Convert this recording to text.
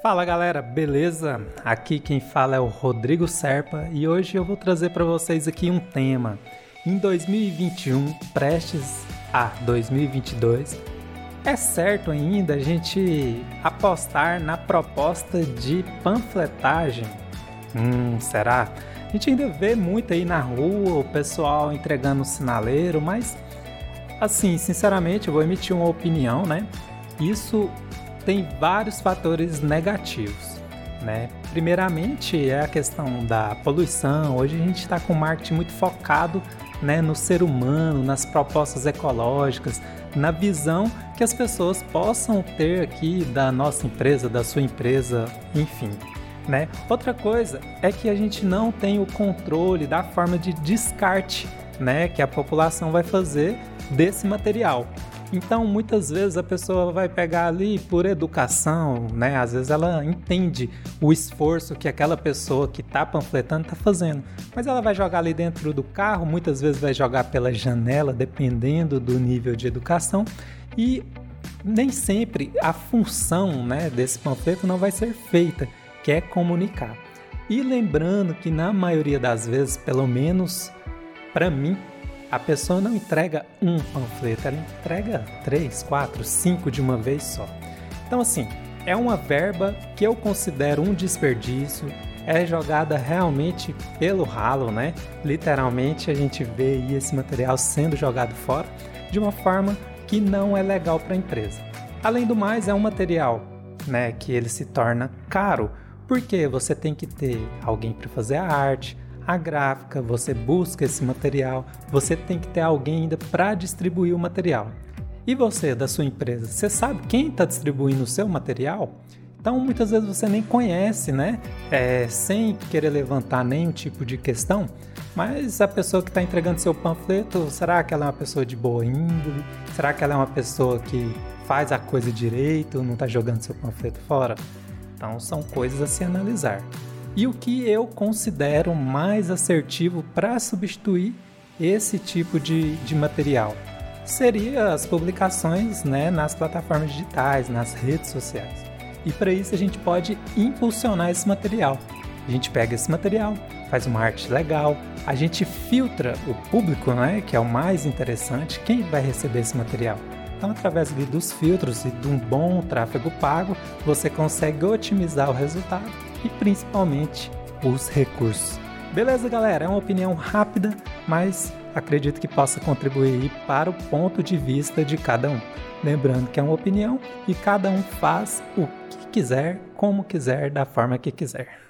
Fala galera, beleza? Aqui quem fala é o Rodrigo Serpa e hoje eu vou trazer para vocês aqui um tema. Em 2021, prestes a 2022, é certo ainda a gente apostar na proposta de panfletagem? Hum, será? A gente ainda vê muito aí na rua o pessoal entregando sinaleiro, mas assim, sinceramente, eu vou emitir uma opinião, né? Isso tem vários fatores negativos. Né? Primeiramente é a questão da poluição. Hoje a gente está com marketing muito focado né, no ser humano, nas propostas ecológicas, na visão que as pessoas possam ter aqui da nossa empresa, da sua empresa, enfim. Né? Outra coisa é que a gente não tem o controle da forma de descarte né, que a população vai fazer desse material. Então, muitas vezes a pessoa vai pegar ali por educação, né? Às vezes ela entende o esforço que aquela pessoa que está panfletando está fazendo, mas ela vai jogar ali dentro do carro, muitas vezes vai jogar pela janela, dependendo do nível de educação, e nem sempre a função, né, desse panfleto não vai ser feita, que é comunicar. E lembrando que na maioria das vezes, pelo menos para mim, a pessoa não entrega um panfleto, ela entrega três, quatro, cinco de uma vez só. Então, assim, é uma verba que eu considero um desperdício, é jogada realmente pelo ralo, né? Literalmente a gente vê esse material sendo jogado fora de uma forma que não é legal para a empresa. Além do mais, é um material, né, que ele se torna caro, porque você tem que ter alguém para fazer a arte, a gráfica, você busca esse material, você tem que ter alguém ainda para distribuir o material. E você, da sua empresa, você sabe quem está distribuindo o seu material? Então, muitas vezes você nem conhece, né? É, sem querer levantar nenhum tipo de questão, mas a pessoa que está entregando seu panfleto, será que ela é uma pessoa de boa índole? Será que ela é uma pessoa que faz a coisa direito, não está jogando seu panfleto fora? Então, são coisas a se analisar e o que eu considero mais assertivo para substituir esse tipo de, de material seria as publicações né, nas plataformas digitais, nas redes sociais. E para isso a gente pode impulsionar esse material. A gente pega esse material, faz uma arte legal, a gente filtra o público, né, que é o mais interessante, quem vai receber esse material. Então, através dos filtros e de um bom tráfego pago, você consegue otimizar o resultado e principalmente os recursos. Beleza, galera? É uma opinião rápida, mas acredito que possa contribuir para o ponto de vista de cada um. Lembrando que é uma opinião e cada um faz o que quiser, como quiser, da forma que quiser.